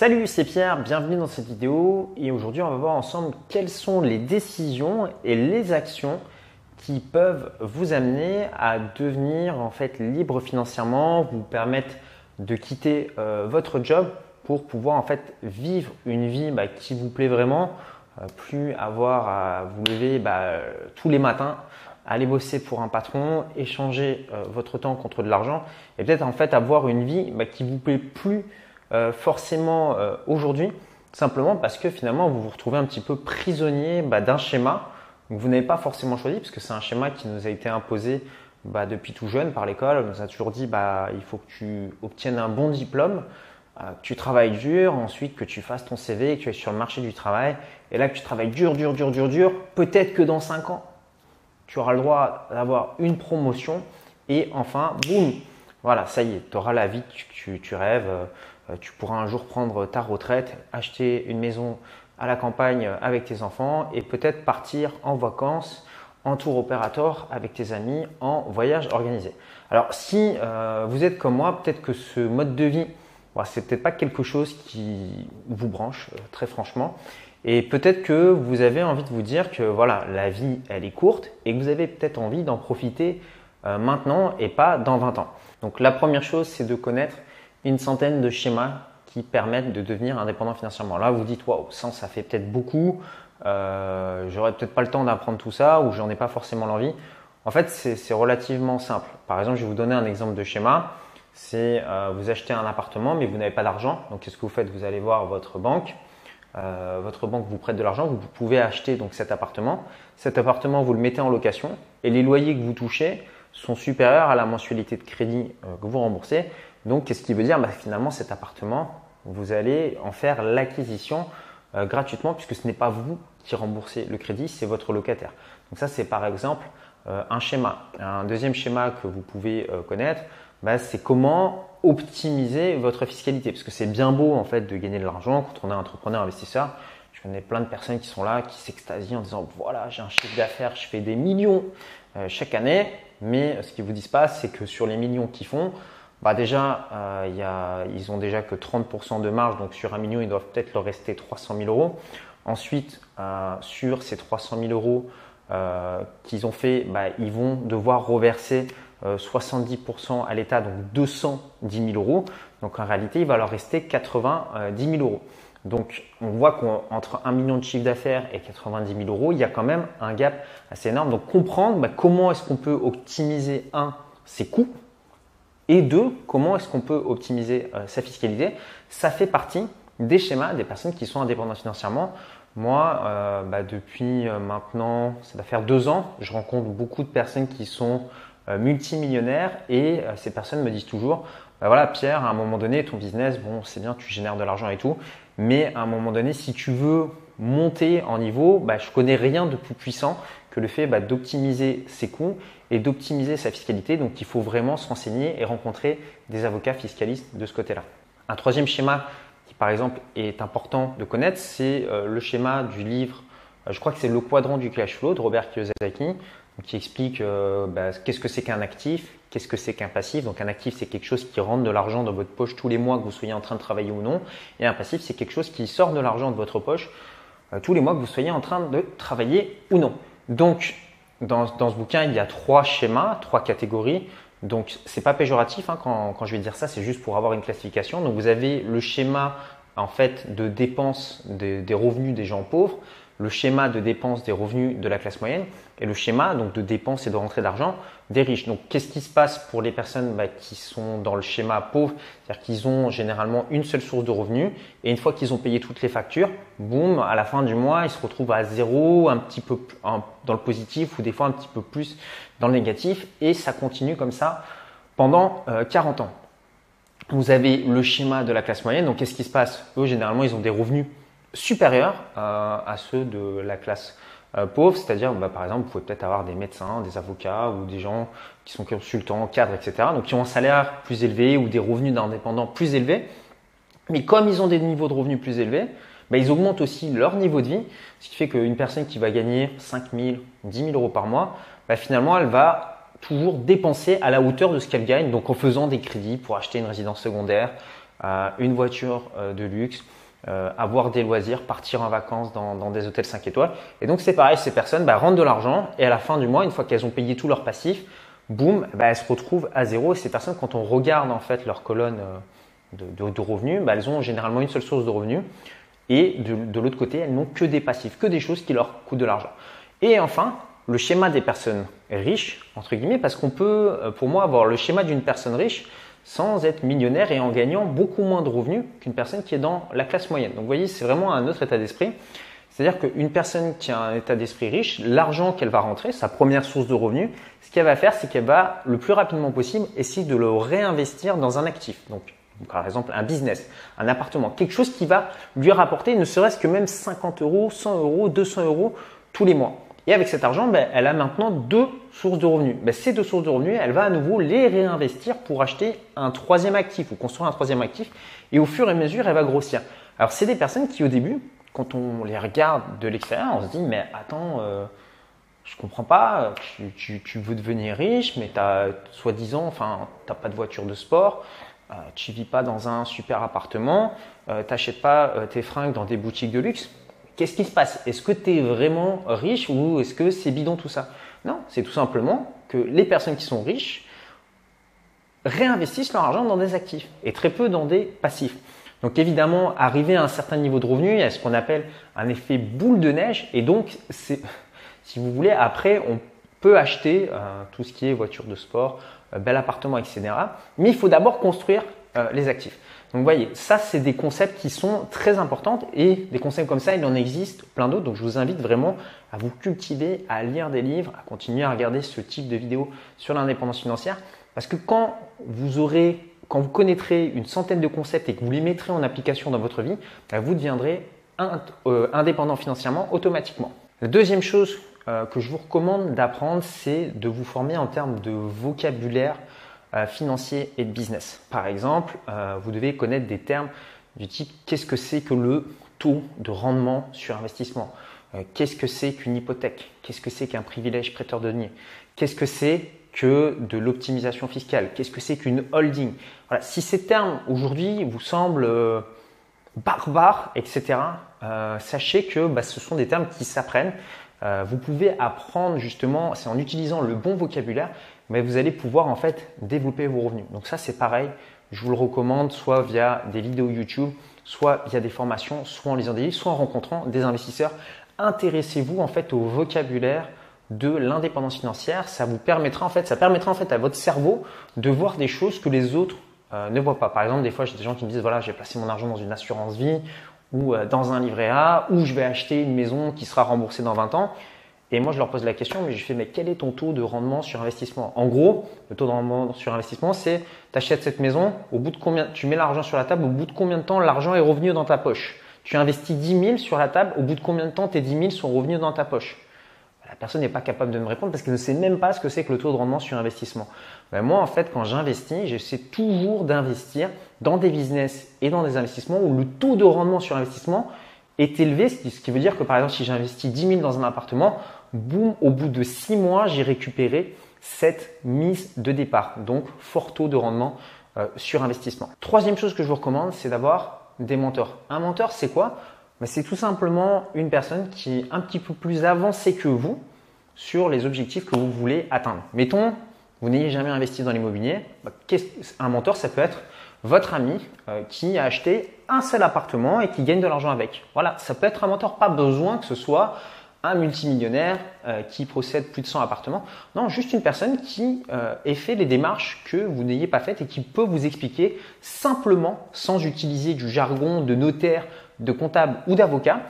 Salut, c'est Pierre, bienvenue dans cette vidéo. Et aujourd'hui on va voir ensemble quelles sont les décisions et les actions qui peuvent vous amener à devenir en fait libre financièrement, vous permettre de quitter euh, votre job pour pouvoir en fait vivre une vie bah, qui vous plaît vraiment, euh, plus avoir à vous lever bah, tous les matins, aller bosser pour un patron, échanger euh, votre temps contre de l'argent et peut-être en fait avoir une vie bah, qui vous plaît plus euh, forcément euh, aujourd'hui, simplement parce que finalement vous vous retrouvez un petit peu prisonnier bah, d'un schéma que vous n'avez pas forcément choisi, parce que c'est un schéma qui nous a été imposé bah, depuis tout jeune par l'école. On nous a toujours dit bah, il faut que tu obtiennes un bon diplôme, euh, que tu travailles dur, ensuite que tu fasses ton CV, que tu es sur le marché du travail, et là que tu travailles dur, dur, dur, dur, dur, peut-être que dans 5 ans, tu auras le droit d'avoir une promotion, et enfin, boum, voilà, ça y est, tu auras la vie que tu rêves. Tu pourras un jour prendre ta retraite, acheter une maison à la campagne avec tes enfants et peut-être partir en vacances en tour opérateur avec tes amis en voyage organisé. Alors si euh, vous êtes comme moi, peut-être que ce mode de vie, ce c'est peut-être pas quelque chose qui vous branche, euh, très franchement. Et peut-être que vous avez envie de vous dire que voilà, la vie, elle est courte et que vous avez peut-être envie d'en profiter maintenant et pas dans 20 ans. Donc la première chose, c'est de connaître une centaine de schémas qui permettent de devenir indépendant financièrement. Là, vous dites, waouh, ça, ça fait peut-être beaucoup. Euh, J'aurais peut-être pas le temps d'apprendre tout ça ou j'en ai pas forcément l'envie. En fait, c'est relativement simple. Par exemple, je vais vous donner un exemple de schéma. C'est euh, vous achetez un appartement, mais vous n'avez pas d'argent. Donc, qu'est-ce que vous faites? Vous allez voir votre banque. Euh, votre banque vous prête de l'argent. Vous pouvez acheter donc cet appartement. Cet appartement, vous le mettez en location et les loyers que vous touchez sont supérieurs à la mensualité de crédit que vous remboursez. Donc, qu'est-ce qui veut dire? Bah, Finalement, cet appartement, vous allez en faire l'acquisition euh, gratuitement puisque ce n'est pas vous qui remboursez le crédit, c'est votre locataire. Donc ça, c'est par exemple euh, un schéma. Un deuxième schéma que vous pouvez euh, connaître, bah, c'est comment optimiser votre fiscalité. Parce que c'est bien beau en fait de gagner de l'argent quand on est entrepreneur investisseur. Je connais plein de personnes qui sont là, qui s'extasient en disant voilà, j'ai un chiffre d'affaires, je fais des millions chaque année. Mais ce qu'ils vous disent pas, c'est que sur les millions qu'ils font, bah déjà, euh, ils ont déjà que 30% de marge, donc sur un million, il doivent peut-être leur rester 300 000 euros. Ensuite, euh, sur ces 300 000 euros euh, qu'ils ont fait, bah, ils vont devoir reverser 70% à l'État, donc 210 000 euros. Donc en réalité, il va leur rester 90 000 euros. Donc on voit qu'entre 1 million de chiffre d'affaires et 90 000 euros, il y a quand même un gap assez énorme. Donc comprendre bah, comment est-ce qu'on peut optimiser, un, ses coûts, et deux, comment est-ce qu'on peut optimiser euh, sa fiscalité? Ça fait partie des schémas des personnes qui sont indépendantes financièrement. Moi, euh, bah, depuis euh, maintenant, ça va faire deux ans, je rencontre beaucoup de personnes qui sont multimillionnaires et ces personnes me disent toujours, bah, voilà Pierre, à un moment donné, ton business, bon, c'est bien, tu génères de l'argent et tout, mais à un moment donné, si tu veux monter en niveau, bah, je connais rien de plus puissant que le fait bah, d'optimiser ses coûts et d'optimiser sa fiscalité. Donc il faut vraiment se renseigner et rencontrer des avocats fiscalistes de ce côté-là. Un troisième schéma qui par exemple est important de connaître, c'est euh, le schéma du livre, euh, je crois que c'est le quadrant du cash flow de Robert Kiyosaki, qui explique euh, bah, qu'est-ce que c'est qu'un actif, qu'est-ce que c'est qu'un passif. Donc un actif, c'est quelque chose qui rentre de l'argent dans votre poche tous les mois que vous soyez en train de travailler ou non. Et un passif, c'est quelque chose qui sort de l'argent de votre poche tous les mois que vous soyez en train de travailler ou non. Donc, dans, ce bouquin, il y a trois schémas, trois catégories. Donc, c'est pas péjoratif hein, quand, je vais dire ça, c'est juste pour avoir une classification. Donc, vous avez le schéma en fait de dépenses des revenus des gens pauvres le schéma de dépenses des revenus de la classe moyenne et le schéma donc de dépenses et de rentrée d'argent des riches. Donc qu'est-ce qui se passe pour les personnes bah, qui sont dans le schéma pauvre? C'est-à-dire qu'ils ont généralement une seule source de revenus et une fois qu'ils ont payé toutes les factures, boum, à la fin du mois, ils se retrouvent à zéro, un petit peu dans le positif ou des fois un petit peu plus dans le négatif et ça continue comme ça pendant 40 euh, ans. Vous avez le schéma de la classe moyenne. Donc qu'est-ce qui se passe? Eux, généralement, ils ont des revenus supérieurs euh, à ceux de la classe euh, pauvre, c'est-à-dire bah, par exemple vous pouvez peut-être avoir des médecins, des avocats ou des gens qui sont consultants, cadres, etc. Donc qui ont un salaire plus élevé ou des revenus d'indépendants plus élevés. Mais comme ils ont des niveaux de revenus plus élevés, bah, ils augmentent aussi leur niveau de vie, ce qui fait qu'une personne qui va gagner 5 000, 10 000 euros par mois, bah, finalement elle va toujours dépenser à la hauteur de ce qu'elle gagne, donc en faisant des crédits pour acheter une résidence secondaire, une voiture de luxe, avoir des loisirs, partir en vacances dans, des hôtels 5 étoiles. Et donc c'est pareil, ces personnes bah, rentrent de l'argent et à la fin du mois, une fois qu'elles ont payé tout leur passif, boum, bah, elles se retrouvent à zéro. Et ces personnes, quand on regarde en fait leur colonne de, revenus, bah, elles ont généralement une seule source de revenus. Et de, l'autre côté, elles n'ont que des passifs, que des choses qui leur coûtent de l'argent. Et enfin, le schéma des personnes riches, entre guillemets, parce qu'on peut, euh, pour moi, avoir le schéma d'une personne riche sans être millionnaire et en gagnant beaucoup moins de revenus qu'une personne qui est dans la classe moyenne. Donc vous voyez, c'est vraiment un autre état d'esprit. C'est-à-dire qu'une personne qui a un état d'esprit riche, l'argent qu'elle va rentrer, sa première source de revenus, ce qu'elle va faire, c'est qu'elle va le plus rapidement possible essayer de le réinvestir dans un actif. Donc par exemple un business, un appartement, quelque chose qui va lui rapporter ne serait-ce que même 50 euros, 100 euros, 200 euros tous les mois. Et avec cet argent, ben, elle a maintenant deux sources de revenus. Ben, ces deux sources de revenus, elle va à nouveau les réinvestir pour acheter un troisième actif ou construire un troisième actif. Et au fur et à mesure, elle va grossir. Alors, c'est des personnes qui, au début, quand on les regarde de l'extérieur, on se dit, mais attends, euh, je comprends pas, tu, veux devenir riche, mais tu as soi-disant, enfin, tu n'as pas de voiture de sport, euh, tu vis pas dans un super appartement, euh, tu n'achètes pas euh, tes fringues dans des boutiques de luxe. Qu'est-ce qui se passe? Est-ce que tu es vraiment riche ou est-ce que c'est bidon tout ça? Non, c'est tout simplement que les personnes qui sont riches réinvestissent leur argent dans des actifs et très peu dans des passifs. Donc évidemment, arriver à un certain niveau de revenu, il y a ce qu'on appelle un effet boule de neige et donc si vous voulez, après on peut acheter tout ce qui est voiture de sport, euh, bel appartement, etc. Mais il faut d'abord construire euh, les actifs. Donc vous voyez, ça c'est des concepts qui sont très importants et des concepts comme ça, il en existe plein d'autres. Donc je vous invite vraiment à vous cultiver, à lire des livres, à continuer à regarder ce type de vidéos sur l'indépendance financière. Parce que quand vous aurez, quand vous connaîtrez une centaine de concepts et que vous les mettrez en application dans votre vie, bah, vous deviendrez euh, indépendant financièrement automatiquement. La deuxième chose euh, que je vous recommande d'apprendre, c'est de vous former en termes de vocabulaire euh, financier et de business. Par exemple, euh, vous devez connaître des termes du type qu'est-ce que c'est que le taux de rendement sur investissement? Qu'est-ce que c'est qu'une hypothèque Qu'est-ce que c'est qu'un privilège prêteur de deniers Qu'est-ce que c'est que de l'optimisation fiscale Qu'est-ce que c'est qu'une holding? Si ces termes aujourd'hui vous semblent barbares, etc., sachez que bah, ce sont des termes qui s'apprennent. Euh, vous pouvez apprendre justement, c'est en utilisant le bon vocabulaire, mais vous allez pouvoir en fait développer vos revenus. Donc ça c'est pareil, je vous le recommande soit via des vidéos YouTube, soit via des formations, soit en lisant des livres, soit en rencontrant des investisseurs. Intéressez-vous en fait au vocabulaire de l'indépendance financière. Ça vous permettra en fait, ça permettra en fait à votre cerveau de voir des choses que les autres euh, ne voient pas. Par exemple, des fois j'ai des gens qui me disent voilà j'ai placé mon argent dans une assurance vie ou euh, dans un livret A, ou je vais acheter une maison qui sera remboursée dans 20 ans. Et moi, je leur pose la question, mais je fais, mais quel est ton taux de rendement sur investissement? En gros, le taux de rendement sur investissement, c'est tu achètes cette maison, au bout de combien, tu mets l'argent sur la table, au bout de combien de temps l'argent est revenu dans ta poche? Tu investis 10 000 sur la table, au bout de combien de temps tes 10 000 sont revenus dans ta poche? La personne n'est pas capable de me répondre parce qu'elle ne sait même pas ce que c'est que le taux de rendement sur investissement. Ben moi, en fait, quand j'investis, j'essaie toujours d'investir dans des business et dans des investissements où le taux de rendement sur investissement est élevé, ce qui veut dire que par exemple, si j'investis 10 000 dans un appartement, boum, au bout de 6 mois, j'ai récupéré cette mise de départ. Donc, fort taux de rendement euh, sur investissement. Troisième chose que je vous recommande, c'est d'avoir des mentors. Un mentor, c'est quoi? Ben, C'est tout simplement une personne qui est un petit peu plus avancée que vous sur les objectifs que vous voulez atteindre. Mettons, vous n'ayez jamais investi dans l'immobilier. Ben, un mentor, ça peut être votre ami euh, qui a acheté un seul appartement et qui gagne de l'argent avec. Voilà, ça peut être un mentor, pas besoin que ce soit un multimillionnaire euh, qui possède plus de 100 appartements. Non, juste une personne qui euh, ait fait les démarches que vous n'ayez pas faites et qui peut vous expliquer simplement, sans utiliser du jargon de notaire, de comptable ou d'avocat,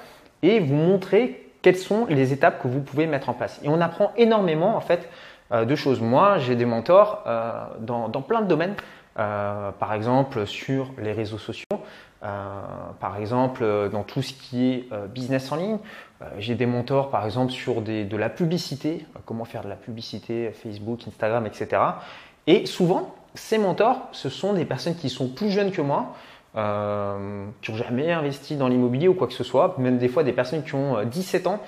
et vous montrer quelles sont les étapes que vous pouvez mettre en place. Et on apprend énormément en fait de choses. Moi, j'ai des mentors dans, dans plein de domaines. Euh, par exemple sur les réseaux sociaux, euh, par exemple dans tout ce qui est euh, business en ligne. J'ai des mentors par exemple sur de la publicité, comment faire de la publicité, Facebook, Instagram, etc. Et souvent, ces mentors, ce sont des personnes qui sont plus jeunes que moi, qui n'ont jamais investi dans l'immobilier ou quoi que ce soit, même des fois des personnes qui ont 17 ans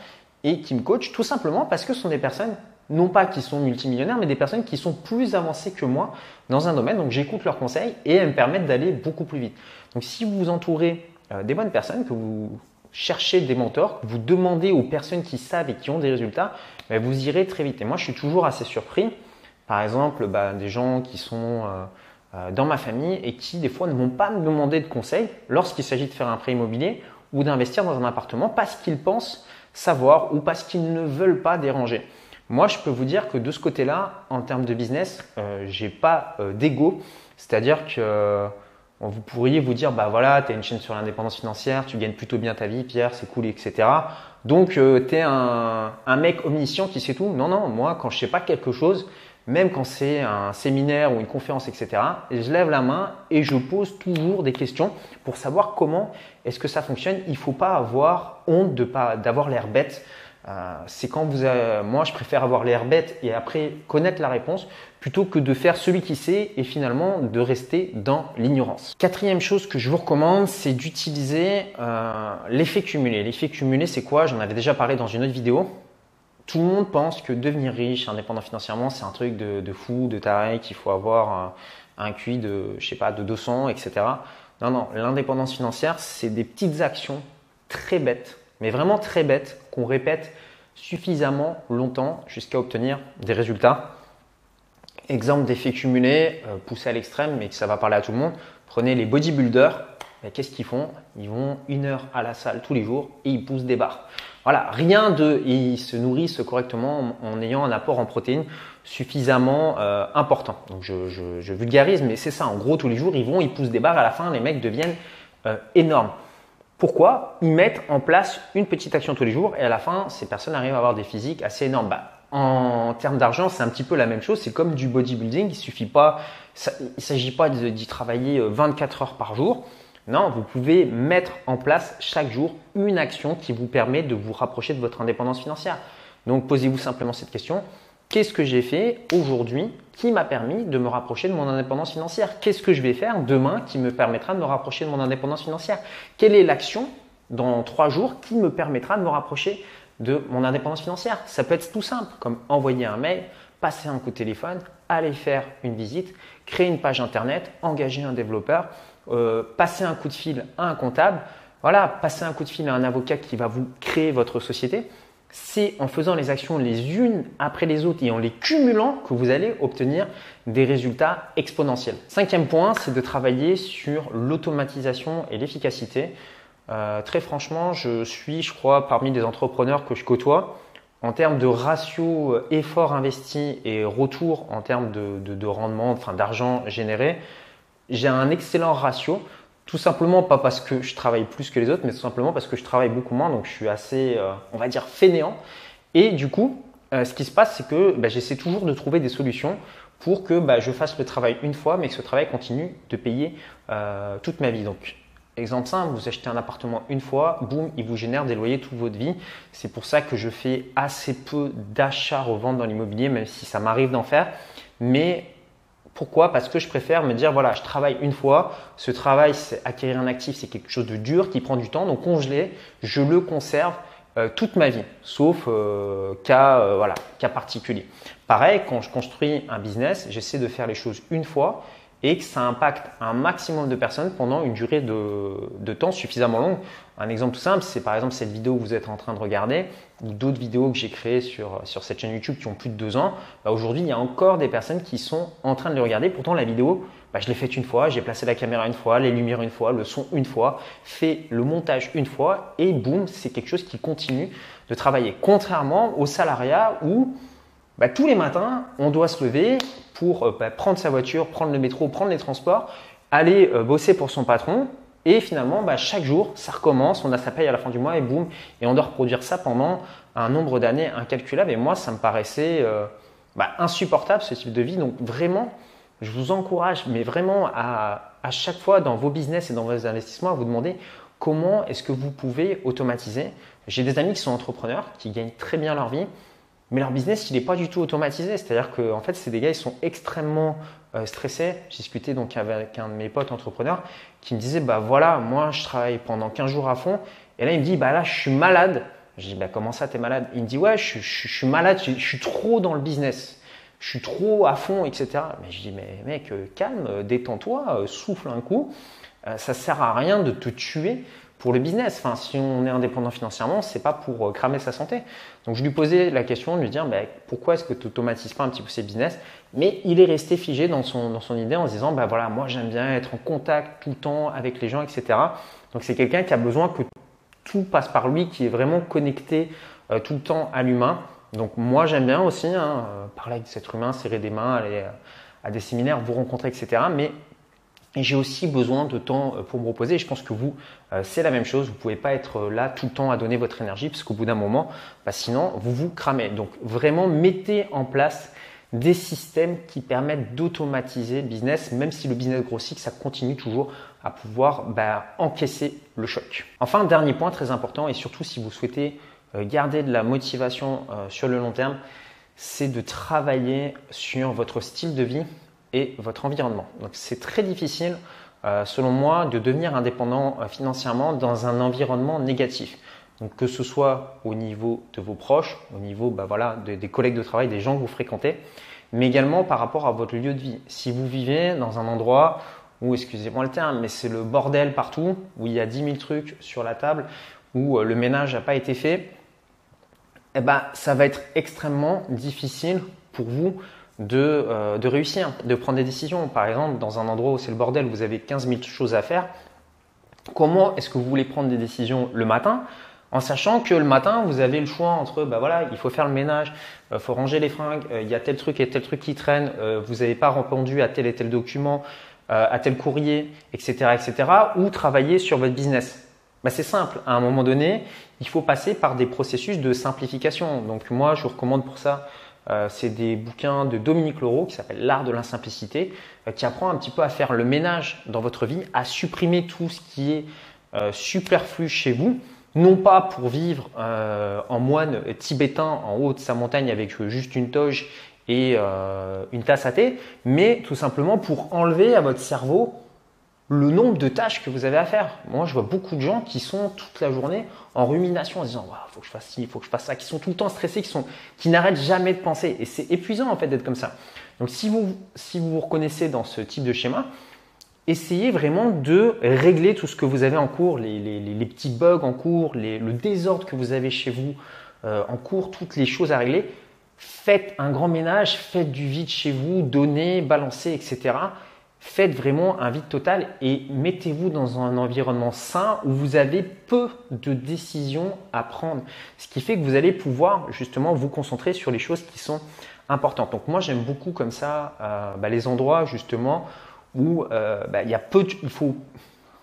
et qui me coachent tout simplement parce que ce sont des personnes non pas qui sont multimillionnaires, mais des personnes qui sont plus avancées que moi dans un domaine. Donc j'écoute leurs conseils et elles me permettent d'aller beaucoup plus vite. Donc si vous vous entourez euh, des bonnes personnes, que vous cherchez des mentors, que vous demandez aux personnes qui savent et qui ont des résultats, ben, vous irez très vite. Et moi je suis toujours assez surpris. Par exemple, bah, des gens qui sont euh, euh, dans ma famille et qui des fois ne vont pas me demander de conseils lorsqu'il s'agit de faire un prêt immobilier ou d'investir dans un appartement parce qu'ils pensent savoir ou parce qu'ils ne veulent pas déranger. Moi, je peux vous dire que de ce côté-là, en termes de business, euh, j'ai pas euh, d'ego. C'est-à-dire que vous pourriez vous dire, bah voilà, tu as une chaîne sur l'indépendance financière, tu gagnes plutôt bien ta vie, Pierre, c'est cool, etc. Donc, euh, tu es un, un, mec omniscient qui sait tout. Non, non, moi, quand je sais pas quelque chose, même quand c'est un séminaire ou une conférence, etc., je lève la main et je pose toujours des questions pour savoir comment est-ce que ça fonctionne. Il ne faut pas avoir honte d'avoir l'air bête. Euh, c'est quand vous moi je préfère avoir l'air bête et après connaître la réponse plutôt que de faire celui qui sait et finalement de rester dans l'ignorance. Quatrième chose que je vous recommande, c'est d'utiliser euh, l'effet cumulé. L'effet cumulé, c'est quoi? J'en avais déjà parlé dans une autre vidéo. Tout le monde pense que devenir riche, indépendant financièrement, c'est un truc de, fou, de taré, qu'il faut avoir un, un QI de, je sais pas, de 200, etc. Non, non, l'indépendance financière, c'est des petites actions très bêtes, mais vraiment très bêtes, qu'on répète suffisamment longtemps jusqu'à obtenir des résultats. Exemple d'effet cumulé, euh, poussé à l'extrême, mais que ça va parler à tout le monde. Prenez les bodybuilders, qu'est-ce qu'ils font? Ils vont une heure à la salle tous les jours et ils poussent des barres. Voilà, rien de, ils se nourrissent correctement en, ayant un apport en protéines suffisamment euh, important. Donc je, vulgarise, mais c'est ça. En gros, tous les jours, ils vont, ils poussent des barres. À la fin, les mecs deviennent euh, énormes. Pourquoi Ils mettent en place une petite action tous les jours et à la fin, ces personnes arrivent à avoir des physiques assez énormes? Bah, en termes d'argent, c'est un petit peu la même chose. C'est comme du bodybuilding. Il suffit pas, il ne s'agit pas d'y travailler 24 euh, heures par jour. Non, vous pouvez mettre en place chaque jour une action qui vous permet de vous rapprocher de votre indépendance financière. Donc posez-vous simplement cette question. Qu'est-ce que j'ai fait aujourd'hui qui m'a permis de me rapprocher de mon indépendance financière? Qu'est-ce que je vais faire demain qui me permettra de me rapprocher de mon indépendance financière? Quelle est l'action dans trois jours qui me permettra de me rapprocher de mon indépendance financière? Ça peut être tout simple, comme envoyer un mail, passer un coup de téléphone, aller faire une visite, créer une page internet, engager un développeur, euh, passer un coup de fil à un comptable, voilà, passer un coup de fil à un avocat qui va vous créer votre société. C'est en faisant les actions les unes après les autres et en les cumulant que vous allez obtenir des résultats exponentiels. Cinquième point, c'est de travailler sur l'automatisation et l'efficacité. Euh, très franchement, je suis, je crois, parmi les entrepreneurs que je côtoie. En termes de ratio euh, effort investi et retour en termes de, de, de rendement, enfin d'argent généré, j'ai un excellent ratio. Tout simplement pas parce que je travaille plus que les autres, mais tout simplement parce que je travaille beaucoup moins, donc je suis assez, euh, on va dire, fainéant. Et du coup, euh, ce qui se passe, c'est que bah, j'essaie toujours de trouver des solutions pour que bah, je fasse le travail une fois, mais que ce travail continue de payer euh, toute ma vie. Donc, exemple simple, vous achetez un appartement une fois, boum, il vous génère des loyers toute votre vie. C'est pour ça que je fais assez peu d'achats-reventes dans l'immobilier, même si ça m'arrive d'en faire. Mais pourquoi? Parce que je préfère me dire, voilà, je travaille une fois, ce travail, c'est acquérir un actif, c'est quelque chose de dur, qui prend du temps, donc congelé, je le conserve euh, toute ma vie, sauf euh, cas, euh, voilà, cas particulier. Pareil, quand je construis un business, j'essaie de faire les choses une fois et que ça impacte un maximum de personnes pendant une durée de, temps suffisamment longue. Un exemple tout simple, c'est par exemple cette vidéo que vous êtes en train de regarder ou d'autres vidéos que j'ai créées sur, sur cette chaîne YouTube qui ont plus de deux ans. Bah, aujourd'hui, il y a encore des personnes qui sont en train de le regarder. Pourtant, la vidéo, bah, je l'ai faite une fois, j'ai placé la caméra une fois, les lumières une fois, le son une fois, fait le montage une fois et boum, c'est quelque chose qui continue de travailler. Contrairement au salariat où bah, tous les matins, on doit se lever pour euh, bah, prendre sa voiture, prendre le métro, prendre les transports, aller euh, bosser pour son patron. Et finalement, bah, chaque jour, ça recommence, on a sa paye à la fin du mois et boum, et on doit reproduire ça pendant un nombre d'années incalculable. Et moi, ça me paraissait euh, insupportable ce type de vie. Donc vraiment, je vous encourage, mais vraiment à, à chaque fois dans vos business et dans vos investissements, à vous demander comment est-ce que vous pouvez automatiser. J'ai des amis qui sont entrepreneurs, qui gagnent très bien leur vie, mais leur business, il n'est pas du tout automatisé. C'est-à-dire que, en fait, c'est des gars, ils sont extrêmement euh, stressés. J'ai discuté donc avec un de mes potes entrepreneurs qui me disait, bah voilà, moi, je travaille pendant 15 jours à fond. Et là, il me dit, bah là, je suis malade. Je dis, bah, comment ça, tu es malade? Il me dit, ouais, je, suis malade, je, suis trop dans le business. Je suis trop à fond, etc. Mais je dis, mais mec, euh, calme, euh, détends-toi, souffle un coup. ça sert à rien de te tuer pour le business. Enfin, si on est indépendant financièrement, c'est pas pour cramer sa santé. Donc, je lui posais la question de lui dire, bah, pourquoi est-ce que tu automatises pas un petit peu ces business? Mais il est resté figé dans son, dans son idée en se disant, bah voilà, moi j'aime bien être en contact tout le temps avec les gens, etc. Donc, c'est quelqu'un qui a besoin que tout passe par lui, qui est vraiment connecté euh, tout le temps à l'humain. Donc moi j'aime bien aussi hein, euh, parler avec cet humain, serrer des mains, aller euh, à des séminaires, vous rencontrer, etc. Mais j'ai aussi besoin de temps pour me reposer. Et je pense que vous, c'est la même chose. Vous ne pouvez pas être là tout le temps à donner votre énergie, parce qu'au bout d'un moment, bah, sinon, vous vous cramez. Donc vraiment, mettez en place des systèmes qui permettent d'automatiser le business, même si le business grossit, ça continue toujours à pouvoir bah, encaisser le choc. Enfin, dernier point très important, et surtout si vous souhaitez euh, garder de la motivation euh, sur le long terme, c'est de travailler sur votre style de vie et votre environnement. Donc c'est très difficile, euh, selon moi, de devenir indépendant financièrement dans un environnement négatif. Donc que ce soit au niveau de vos proches, au niveau bah, voilà, des collègues de travail, des gens que vous fréquentez, mais également par rapport à votre lieu de vie. Si vous vivez dans un endroit où, excusez-moi le terme, mais c'est le bordel partout, où il y a 10 000 trucs sur la table, où euh, le ménage n'a pas été fait, eh ben, ça va être extrêmement difficile pour vous de, euh, de, réussir, de prendre des décisions. Par exemple, dans un endroit où c'est le bordel, vous avez 15 000 choses à faire. Comment est-ce que vous voulez prendre des décisions le matin en sachant que le matin, vous avez le choix entre, bah voilà, il faut faire le ménage, il euh, faut ranger les fringues, il y a tel truc et tel truc qui traîne, vous n'avez pas répondu à tel et tel document, euh, à tel courrier, etc., etc., ou travailler sur votre business bah, C'est simple. À un moment donné, il faut passer par des processus de simplification. Donc moi, je vous recommande pour ça, euh, c'est des bouquins de Dominique Leroux qui s'appelle L'art de l'insimplicité, euh, qui apprend un petit peu à faire le ménage dans votre vie, à supprimer tout ce qui est superflu chez vous, non pas pour vivre en moine tibétain en haut de sa montagne avec juste une toge et euh, une tasse à thé, mais tout simplement pour enlever à votre cerveau le nombre de tâches que vous avez à faire. Moi, je vois beaucoup de gens qui sont toute la journée en rumination en disant il faut que je fasse ci, il faut que je fasse ça, qui sont tout le temps stressés, qui, sont, qui n'arrêtent jamais de penser. Et c'est épuisant en fait d'être comme ça. Donc si vous, si vous vous reconnaissez dans ce type de schéma, essayez vraiment de régler tout ce que vous avez en cours, les petits bugs en cours, le désordre que vous avez chez vous euh, en cours, toutes les choses à régler faites un grand ménage, faites du vide chez vous, donnez, balancez, etc. Faites vraiment un vide total et mettez-vous dans un environnement sain où vous avez peu de décisions à prendre. Ce qui fait que vous allez pouvoir justement vous concentrer sur les choses qui sont importantes. Donc moi j'aime beaucoup comme ça euh, bah, les endroits justement où euh, bah, il y a peu, il faut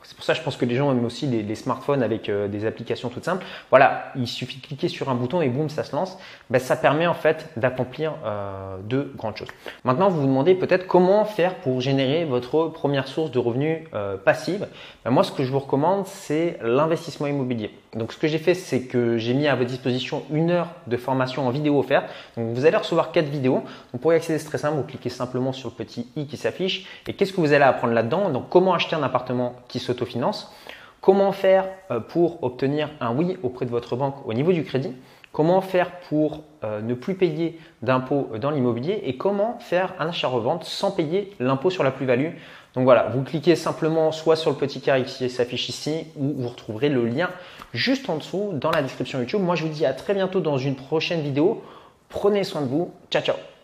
c'est pour ça que je pense que les gens aiment aussi les, smartphones avec euh, des applications toutes simples. Voilà, il suffit de cliquer sur un bouton et boum, ça se lance. Ben, ça permet en fait d'accomplir euh, de grandes choses. Maintenant, vous vous demandez peut-être comment faire pour générer votre première source de revenus euh, passive. Ben, moi, ce que je vous recommande, c'est l'investissement immobilier. Donc, ce que j'ai fait, c'est que j'ai mis à votre disposition une heure de formation en vidéo offerte. Donc, vous allez recevoir quatre vidéos. Donc, pour y accéder, c'est très simple. Vous cliquez simplement sur le petit i qui s'affiche. Et qu'est-ce que vous allez apprendre là-dedans? Donc, comment acheter un appartement qui se finance Comment faire euh, pour obtenir un oui auprès de votre banque au niveau du crédit? Comment faire pour euh, ne plus payer d'impôts dans l'immobilier et comment faire un achat-revente sans payer l'impôt sur la plus-value? Donc voilà, vous cliquez simplement soit sur le petit carré qui s'affiche ici ou vous retrouverez le lien juste en dessous dans la description YouTube. Moi je vous dis à très bientôt dans une prochaine vidéo. Prenez soin de vous. Ciao ciao